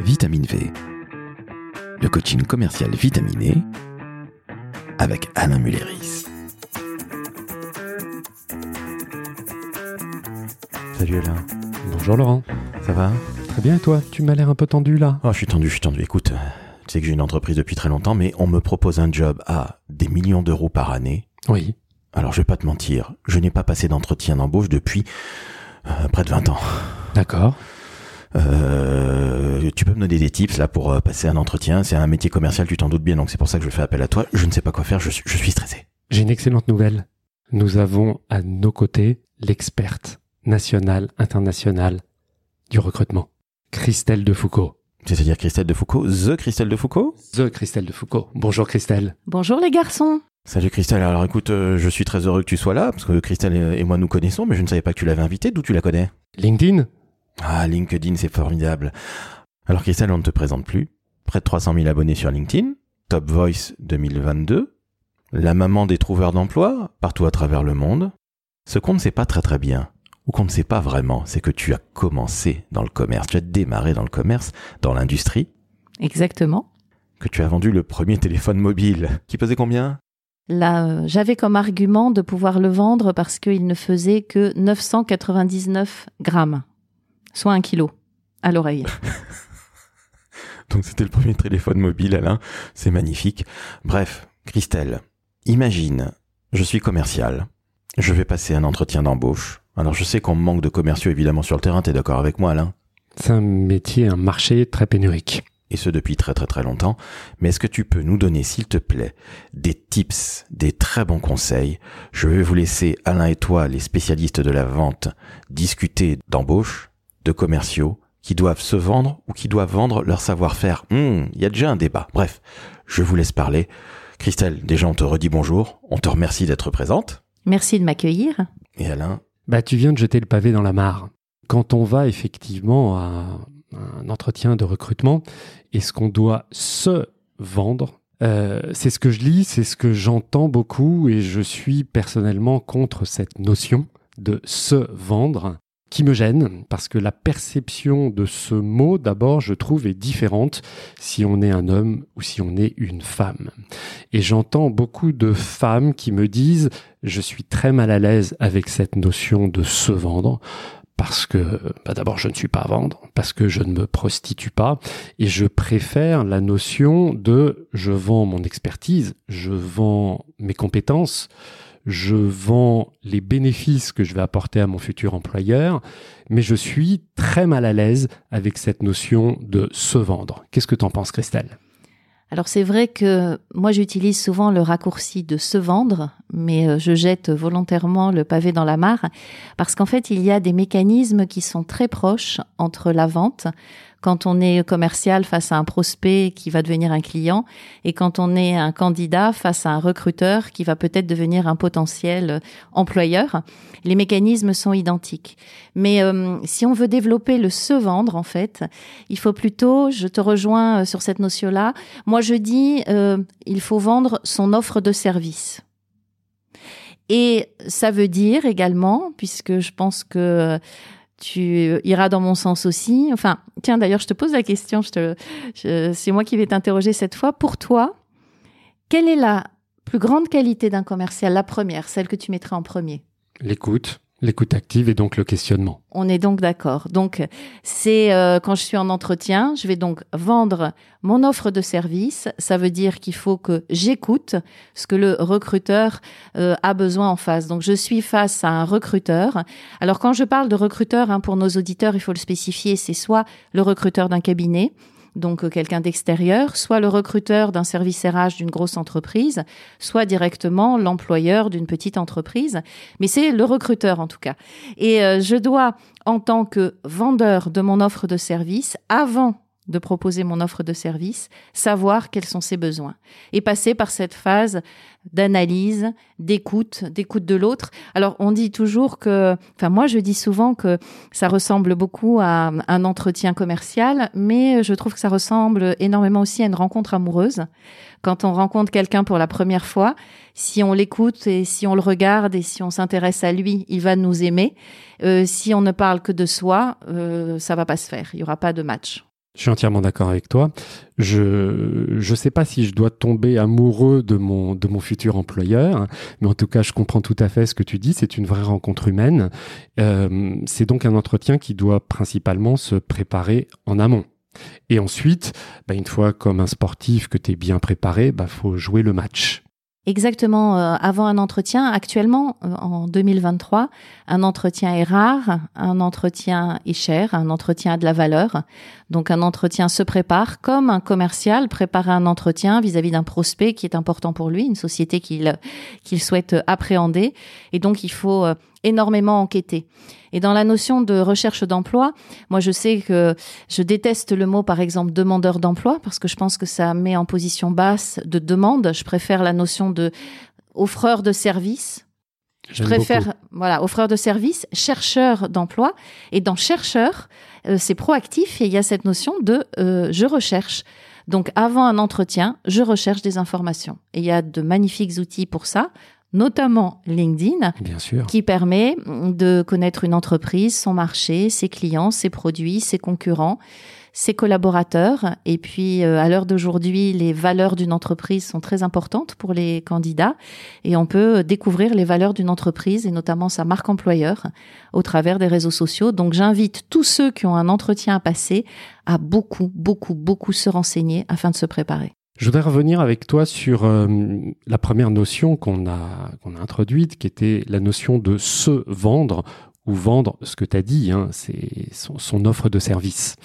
Vitamine V, le coaching commercial vitaminé avec Alain Mulleris. Salut Alain, Bonjour Laurent. ça va? Très bien et toi? Tu m'as l'air un peu tendu là. Oh, je suis tendu, je suis tendu. Écoute, euh, tu sais que j'ai une entreprise depuis très longtemps, mais on me propose un job à des millions d'euros par année. Oui. Alors, je vais pas te mentir, je n'ai pas passé d'entretien d'embauche depuis euh, près de 20 ans. D'accord. Euh, tu peux me donner des tips là pour euh, passer un entretien C'est un métier commercial, tu t'en doutes bien, donc c'est pour ça que je fais appel à toi. Je ne sais pas quoi faire, je suis, je suis stressé. J'ai une excellente nouvelle. Nous avons à nos côtés l'experte nationale, internationale du recrutement, Christelle Defoucault. C'est-à-dire Christelle Defoucault, The Christelle Defoucault The Christelle Defoucault. Bonjour Christelle. Bonjour les garçons. Salut Christelle, alors écoute, euh, je suis très heureux que tu sois là, parce que Christelle et et moi nous connaissons, mais je ne savais pas que tu l'avais invitée, d'où tu la connais? LinkedIn? Ah, LinkedIn, c'est formidable. Alors Christelle, on ne te présente plus. Près de 300 000 abonnés sur LinkedIn. Top Voice 2022. La maman des trouveurs d'emploi, partout à travers le monde. Ce qu'on ne sait pas très très bien, ou qu'on ne sait pas vraiment, c'est que tu as commencé dans le commerce, tu as démarré dans le commerce, dans l'industrie, Exactement. que tu as vendu le premier téléphone mobile. Qui pesait combien? Là, euh, j'avais comme argument de pouvoir le vendre parce qu'il ne faisait que 999 grammes, soit un kilo à l'oreille. Donc c'était le premier téléphone mobile, Alain. C'est magnifique. Bref, Christelle, imagine, je suis commercial. Je vais passer un entretien d'embauche. Alors je sais qu'on manque de commerciaux évidemment sur le terrain, t'es d'accord avec moi, Alain? C'est un métier, un marché très pénurique. Et ce depuis très très très longtemps. Mais est-ce que tu peux nous donner, s'il te plaît, des tips, des très bons conseils? Je vais vous laisser, Alain et toi, les spécialistes de la vente, discuter d'embauche, de commerciaux, qui doivent se vendre ou qui doivent vendre leur savoir-faire. Hmm, Il y a déjà un débat. Bref, je vous laisse parler. Christelle, déjà on te redit bonjour, on te remercie d'être présente. Merci de m'accueillir. Et Alain, Bah, tu viens de jeter le pavé dans la mare. Quand on va effectivement à un entretien de recrutement, est-ce qu'on doit se vendre? Euh, C'est ce que je lis, c'est ce que j'entends beaucoup et je suis personnellement contre cette notion de se vendre qui me gêne parce que la perception de ce mot, d'abord, je trouve, est différente si on est un homme ou si on est une femme. Et j'entends beaucoup de femmes qui me disent je suis très mal à l'aise avec cette notion de se vendre parce que bah d'abord je ne suis pas à vendre, parce que je ne me prostitue pas, et je préfère la notion de je vends mon expertise, je vends mes compétences, je vends les bénéfices que je vais apporter à mon futur employeur, mais je suis très mal à l'aise avec cette notion de se vendre. Qu'est-ce que t'en penses Christelle? Alors c'est vrai que moi j'utilise souvent le raccourci de se vendre, mais euh, je jette volontairement le pavé dans la mare parce qu'en fait il y a des mécanismes qui sont très proches entre la vente quand on est commercial face à un prospect qui va devenir un client et quand on est un candidat face à un recruteur qui va peut-être devenir un potentiel euh, employeur. Les mécanismes sont identiques. Mais euh, si on veut développer le se vendre, en fait, il faut plutôt, je te rejoins euh, sur cette notion-là, moi je dis, euh, il faut vendre son offre de service. Et ça veut dire également, puisque je pense que tu iras dans mon sens aussi. Enfin, tiens, d'ailleurs, je te pose la question. C'est moi qui vais t'interroger cette fois. Pour toi, quelle est la plus grande qualité d'un commercial? La première, celle que tu mettrais en premier? L'écoute, l'écoute active et donc le questionnement. On est donc d'accord. Donc, c'est euh, quand je suis en entretien, je vais donc vendre mon offre de service. Ça veut dire qu'il faut que j'écoute ce que le recruteur euh, a besoin en face. Donc, je suis face à un recruteur. Alors, quand je parle de recruteur, hein, pour nos auditeurs, il faut le spécifier, c'est soit le recruteur d'un cabinet, donc euh, quelqu'un d'extérieur, soit le recruteur d'un service RH d'une grosse entreprise, soit directement l'employeur d'une petite entreprise. Mais c'est le recruteur en tout cas. Et euh, je dois, en tant que vendeur de mon offre de service, avant de proposer mon offre de service, savoir quels sont ses besoins et passer par cette phase d'analyse, d'écoute, d'écoute de l'autre. Alors on dit toujours que, enfin moi je dis souvent que ça ressemble beaucoup à un entretien commercial, mais je trouve que ça ressemble énormément aussi à une rencontre amoureuse. Quand on rencontre quelqu'un pour la première fois, si on l'écoute et si on le regarde et si on s'intéresse à lui, il va nous aimer. Euh, si on ne parle que de soi, euh, ça va pas se faire. Il y aura pas de match. Je suis entièrement d'accord avec toi. Je je sais pas si je dois tomber amoureux de mon de mon futur employeur, mais en tout cas, je comprends tout à fait ce que tu dis. C'est une vraie rencontre humaine. Euh, c'est donc un entretien qui doit principalement se préparer en amont. Et ensuite, bah, une fois comme un sportif que tu es bien préparé, bah faut jouer le match. Exactement, euh, avant un entretien, actuellement, euh, en 2023, un entretien est rare, un entretien est cher, un entretien a de la valeur. Donc un entretien se prépare comme un commercial prépare un entretien vis-à-vis d'un prospect qui est important pour lui, une société qu'il qu'il souhaite appréhender. Et donc il faut euh, énormément enquêter. Et dans la notion de recherche d'emploi, moi je sais que je déteste le mot par exemple demandeur d'emploi parce que je pense que ça met en position basse de demande. Je préfère la notion de offreur de service. Je préfère voilà offreur de service, chercheur d'emploi. Et dans chercheur, c'est proactif et il y a cette notion de euh, je recherche. Donc avant un entretien, je recherche des informations. Et il y a de magnifiques outils pour ça notamment LinkedIn, Bien sûr. qui permet de connaître une entreprise, son marché, ses clients, ses produits, ses concurrents, ses collaborateurs. Et puis, euh, à l'heure d'aujourd'hui, les valeurs d'une entreprise sont très importantes pour les candidats et on peut découvrir les valeurs d'une entreprise et notamment sa marque employeur au travers des réseaux sociaux. Donc, j'invite tous ceux qui ont un entretien à passer à beaucoup, beaucoup, beaucoup se renseigner afin de se préparer. Je voudrais revenir avec toi sur euh, la première notion qu'on a, qu'on a introduite, qui était la notion de se vendre ou vendre ce que tu as dit, hein, c'est son, offre de service.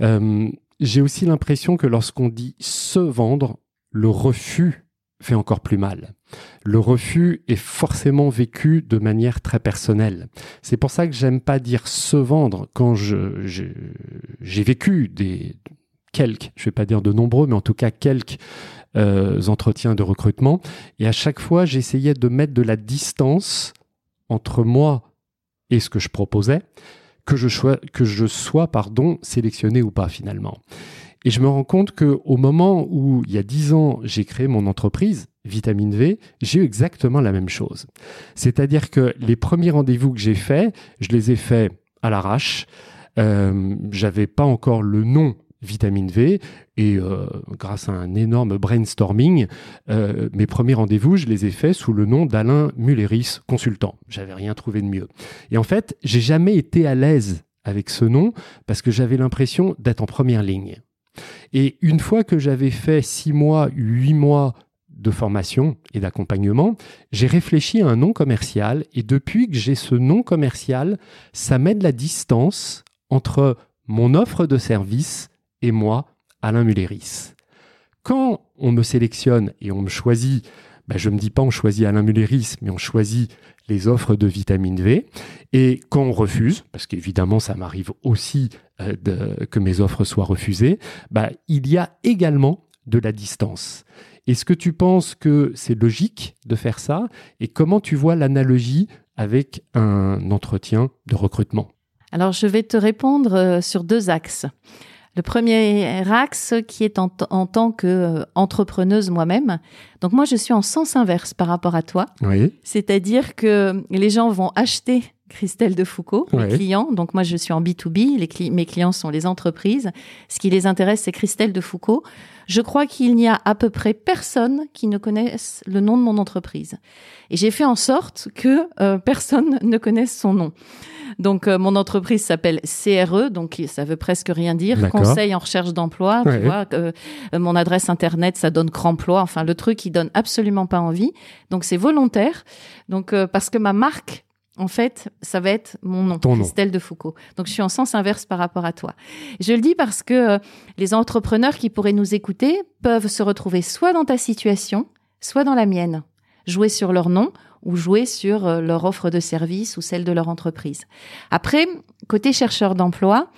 Euh, J'ai aussi l'impression que lorsqu'on dit se vendre, le refus fait encore plus mal. Le refus est forcément vécu de manière très personnelle. C'est pour ça que j'aime pas dire se vendre quand j'ai vécu des quelques, je vais pas dire de nombreux, mais en tout cas quelques euh, entretiens de recrutement. Et à chaque fois, j'essayais de mettre de la distance entre moi et ce que je proposais, que je sois, que je sois pardon, sélectionné ou pas finalement. Et je me rends compte que au moment où, il y a dix ans, j'ai créé mon entreprise, Vitamine V, j'ai eu exactement la même chose. C'est-à-dire que les premiers rendez-vous que j'ai faits, je les ai faits à l'arrache. Euh, j'avais pas encore le nom vitamine V. Et euh, grâce à un énorme brainstorming, euh, mes premiers rendez-vous, je les ai faits sous le nom d'Alain Mulleris, consultant. J'avais rien trouvé de mieux. Et en fait, j'ai jamais été à l'aise avec ce nom parce que j'avais l'impression d'être en première ligne. Et une fois que j'avais fait six mois, huit mois de formation et d'accompagnement, j'ai réfléchi à un nom commercial et depuis que j'ai ce nom commercial, ça met de la distance entre mon offre de service et moi, Alain Mulleris. Quand on me sélectionne et on me choisit, ben je ne me dis pas on choisit Alain Mulleris, mais on choisit les offres de vitamine V. Et quand on refuse, parce qu'évidemment ça m'arrive aussi euh, que mes offres soient refusées, ben il y a également de la distance. Est-ce que tu penses que c'est logique de faire ça? Et comment tu vois l'analogie avec un entretien de recrutement? Alors je vais te répondre euh, sur deux axes. Le premier axe qui est en, en tant qu'entrepreneuse moi-même. Donc moi, je suis en sens inverse par rapport à toi. Oui. C'est-à-dire que les gens vont acheter Christelle de Foucault, Ouais. les clients. Donc moi, je suis en B2B, les cli- mes clients sont les entreprises. Ce qui les intéresse, c'est Christelle de Foucault. Je crois qu'il n'y a à peu près personne qui ne connaisse le nom de mon entreprise. Et j'ai fait en sorte que euh, personne ne connaisse son nom. Donc euh, mon entreprise s'appelle CRE, donc ça veut presque rien dire. Conseil en recherche d'emploi. Ouais. Tu vois, euh, mon adresse internet, ça donne Cremploi. Enfin, le truc qui donne absolument pas envie. Donc c'est volontaire. Donc parce que ma marque, en fait, ça va être mon nom, Ton nom. Christelle de Foucault. Donc je suis en sens inverse par rapport à toi. Je le dis parce que euh, les entrepreneurs qui pourraient nous écouter peuvent se retrouver soit dans ta situation, soit dans la mienne. Jouer sur leur nom ou jouer sur euh, leur offre de service ou celle de leur entreprise. Après, côté chercheur d'emploi,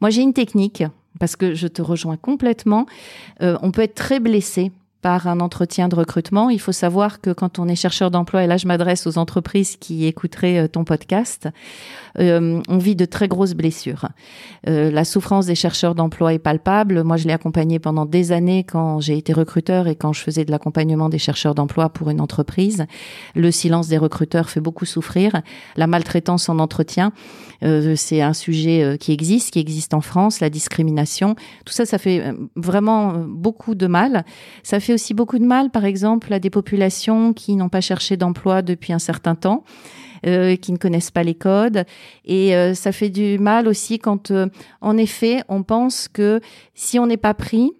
moi j'ai une technique parce que je te rejoins complètement. Euh, on peut être très blessé par un entretien de recrutement. Il faut savoir que quand on est chercheur d'emploi, et là je m'adresse aux entreprises qui écouteraient euh, ton podcast, euh, on vit de très grosses blessures. Euh, la souffrance des chercheurs d'emploi est palpable. Moi, je l'ai accompagné pendant des années quand j'ai été recruteur et quand je faisais de l'accompagnement des chercheurs d'emploi pour une entreprise. Le silence des recruteurs fait beaucoup souffrir. La maltraitance en entretien, c'est un sujet qui existe, qui existe en France. La discrimination, tout ça, ça fait vraiment beaucoup de mal. Ça fait aussi beaucoup de mal, par exemple, à des populations qui n'ont pas cherché d'emploi depuis un certain temps. Euh, qui ne connaissent pas les codes. Et euh, ça fait du mal aussi quand, euh, en effet, on pense que si on n'est pas pris,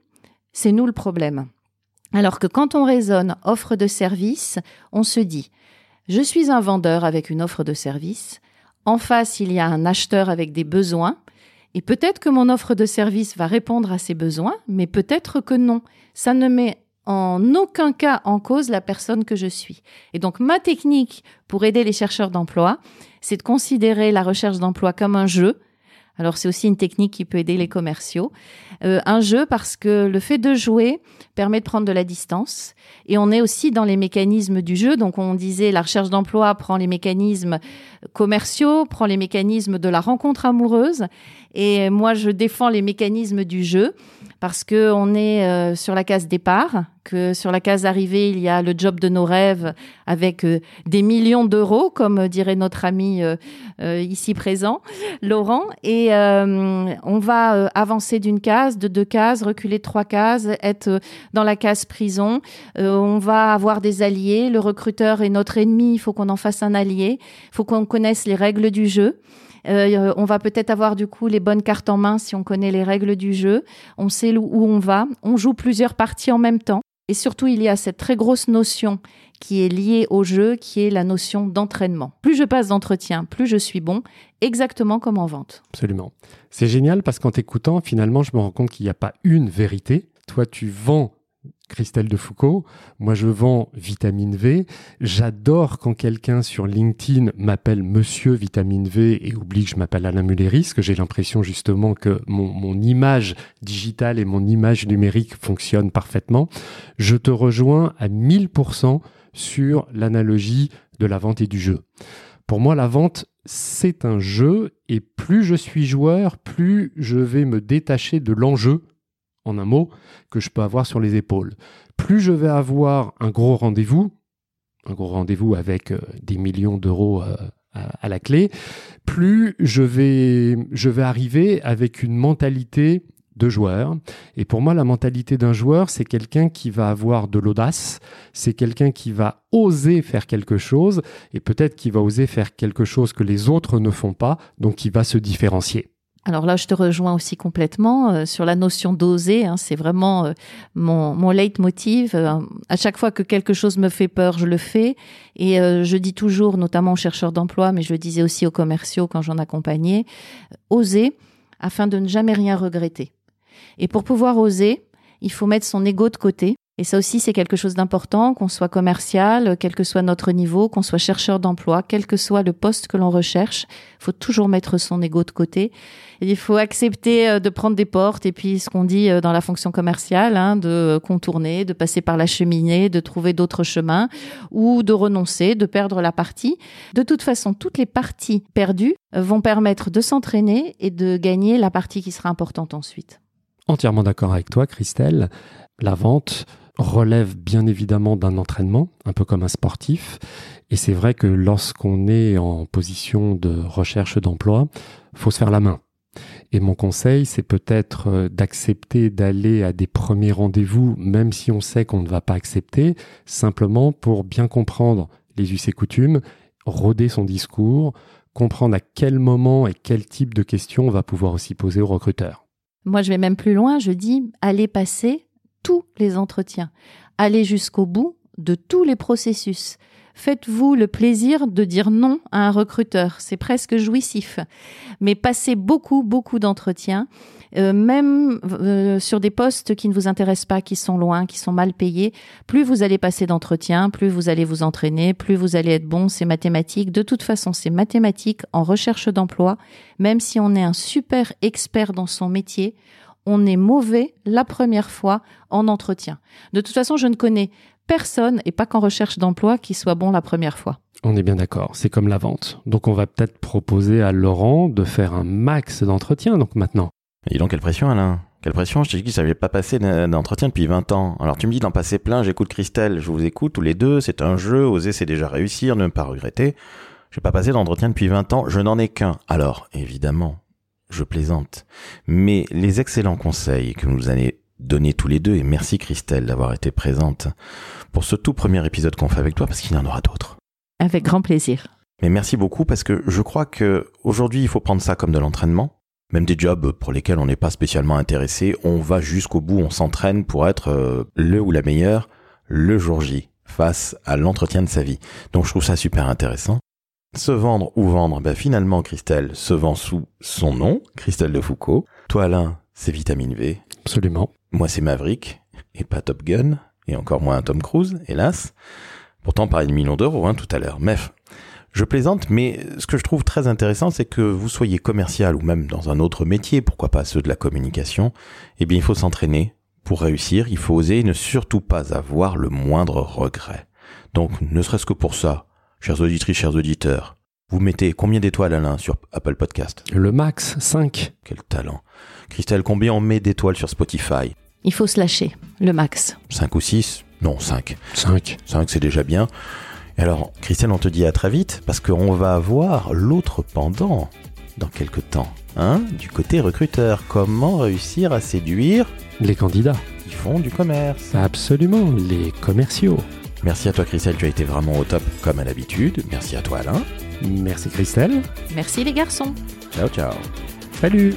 c'est nous le problème. Alors que quand on raisonne offre de service, on se dit, je suis un vendeur avec une offre de service, en face il y a un acheteur avec des besoins, et peut-être que mon offre de service va répondre à ces besoins, mais peut-être que non. Ça ne met en aucun cas en cause la personne que je suis. Et donc ma technique pour aider les chercheurs d'emploi, c'est de considérer la recherche d'emploi comme un jeu. Alors c'est aussi une technique qui peut aider les commerciaux. Euh, un jeu parce que le fait de jouer permet de prendre de la distance et on est aussi dans les mécanismes du jeu. Donc on disait la recherche d'emploi prend les mécanismes commerciaux, prend les mécanismes de la rencontre amoureuse et moi je défends les mécanismes du jeu parce que on est euh, sur la case départ, que sur la case arrivée, il y a le job de nos rêves avec euh, des millions d'euros, comme dirait notre ami euh, ici présent, Laurent, et on va avancer d'une case, de deux cases, reculer trois cases, être dans la case prison. on va avoir des alliés. Le recruteur est notre ennemi. Il faut qu'on en fasse un allié. Il faut qu'on connaisse les règles du jeu. Euh, on va peut-être avoir du coup les bonnes cartes en main si on connaît les règles du jeu. On sait où on va. On joue plusieurs parties en même temps. Et surtout, il y a cette très grosse notion qui est liée au jeu, qui est la notion d'entraînement. Plus je passe d'entretien, plus je suis bon, exactement comme en vente. Absolument. C'est génial parce qu'en t'écoutant, finalement, je me rends compte qu'il n'y a pas une vérité. Toi, tu vends Christelle de Foucault. Moi, je vends vitamine V. J'adore quand quelqu'un sur LinkedIn m'appelle Monsieur Vitamine V et oublie que je m'appelle Alain Mulleris, que j'ai l'impression justement que mon, mon, image digitale et mon image numérique fonctionnent parfaitement. Je te rejoins à 1000% sur l'analogie de la vente et du jeu. Pour moi, la vente, c'est un jeu et plus je suis joueur, plus je vais me détacher de l'enjeu en un mot, que je peux avoir sur les épaules. Plus je vais avoir un gros rendez-vous, un gros rendez-vous avec euh, des millions d'euros euh, à, la clé, plus je vais, je vais arriver avec une mentalité de joueur. Et pour moi, la mentalité d'un joueur, c'est quelqu'un qui va avoir de l'audace, c'est quelqu'un qui va oser faire quelque chose, et peut-être qui va oser faire quelque chose que les autres ne font pas, donc qui va se différencier. Alors là, je te rejoins aussi complètement euh, sur la notion d'oser. Hein, c'est vraiment euh, mon, mon leitmotiv. Euh, à chaque fois que quelque chose me fait peur, je le fais. Et je dis toujours, notamment aux chercheurs d'emploi, mais je le disais aussi aux commerciaux quand j'en accompagnais, oser afin de ne jamais rien regretter. Et pour pouvoir oser, il faut mettre son ego de côté et ça aussi, c'est quelque chose d'important, qu'on soit commercial, quel que soit notre niveau, qu'on soit chercheur d'emploi, quel que soit le poste que l'on recherche, il faut toujours mettre son ego de côté. il faut accepter euh, de prendre des portes et puis ce qu'on dit euh, dans la fonction commerciale, hein, de contourner, de passer par la cheminée, de trouver d'autres chemins ou de renoncer, de perdre la partie. De toute façon, toutes les parties perdues vont permettre de s'entraîner et de gagner la partie qui sera importante ensuite. Entièrement d'accord avec toi, Christelle. La vente, relève bien évidemment d'un entraînement, un peu comme un sportif. Et c'est vrai que lorsqu'on est en position de recherche d'emploi, faut se faire la main. Et mon conseil, c'est peut-être euh, d'accepter d'aller à des premiers rendez-vous, même si on sait qu'on ne va pas accepter, simplement pour bien comprendre les us et coutumes, roder son discours, comprendre à quel moment et quel type de questions on va pouvoir aussi poser au recruteur. Moi, je vais même plus loin, je dis, allez passer tous les entretiens. Allez jusqu'au bout de tous les processus. Faites-vous le plaisir de dire non à un recruteur. C'est presque jouissif. Mais passez beaucoup, beaucoup d'entretiens, euh, même euh, sur des postes qui ne vous intéressent pas, qui sont loin, qui sont mal payés. Plus vous allez passer d'entretiens, plus vous allez vous entraîner, plus vous allez être bon. C'est mathématique. De toute façon, c'est mathématique en recherche d'emploi. Même si on est un super expert dans son métier, on est mauvais la première fois en entretien. De toute façon, je ne connais personne, et pas qu'en recherche d'emploi, qui soit bon la première fois. On est bien d'accord, c'est comme la vente. Donc on va peut-être proposer à Laurent de faire un max d'entretien donc maintenant. Et donc quelle pression Alain Quelle pression Je t'ai dit que ça n'avait pas passé d'entretien depuis 20 ans. Alors tu me dis d'en passer plein, j'écoute Christelle, je vous écoute tous les deux, c'est un jeu, oser c'est déjà réussir, ne pas regretter. J'ai pas passé d'entretien depuis 20 ans, je n'en ai qu'un. Alors, évidemment, je plaisante. Mais les excellents conseils que nous allez donner tous les deux, et merci Christelle d'avoir été présente pour ce tout premier épisode qu'on fait avec toi, parce qu'il y en aura d'autres. Avec grand plaisir. Mais merci beaucoup parce que je crois que aujourd'hui il faut prendre ça comme de l'entraînement. Même des jobs pour lesquels on n'est pas spécialement intéressé, on va jusqu'au bout, on s'entraîne pour être euh, le ou la meilleure le jour J face à l'entretien de sa vie. Donc je trouve ça super intéressant. Se vendre ou vendre, ben finalement Christelle se vend sous son nom, Christelle de Foucault. Toi Alain, c'est Vitamine V. Absolument. Moi c'est Maverick, et pas Top Gun, et encore moins Tom Cruise, hélas. Pourtant par une million d'euros hein, tout à l'heure. Bref, je plaisante, mais ce que je trouve très intéressant, c'est que vous soyez commercial ou même dans un autre métier, pourquoi pas ceux de la communication, eh bien il faut s'entraîner. Pour réussir, il faut oser et ne surtout pas avoir le moindre regret. Donc, ne serait-ce que pour ça, chers auditrices, chers auditeurs, vous mettez combien d'étoiles Alain sur Apple Podcast? Le max, 5. Quel talent. Christelle, combien on met d'étoiles sur Spotify? Il faut se lâcher, le max. 5 ou 6 Non, 5. 5. 5, c'est déjà bien. Et alors, Christelle, on te dit à très vite, parce qu'on va avoir l'autre pendant dans quelques temps. Hein du côté recruteur, comment réussir à séduire Les candidats. qui font du commerce? Absolument, les commerciaux. Merci à toi Christelle, tu as été vraiment au top comme à l'habitude. Merci à toi Alain. Merci Christelle. Merci les garçons. Ciao ciao. Salut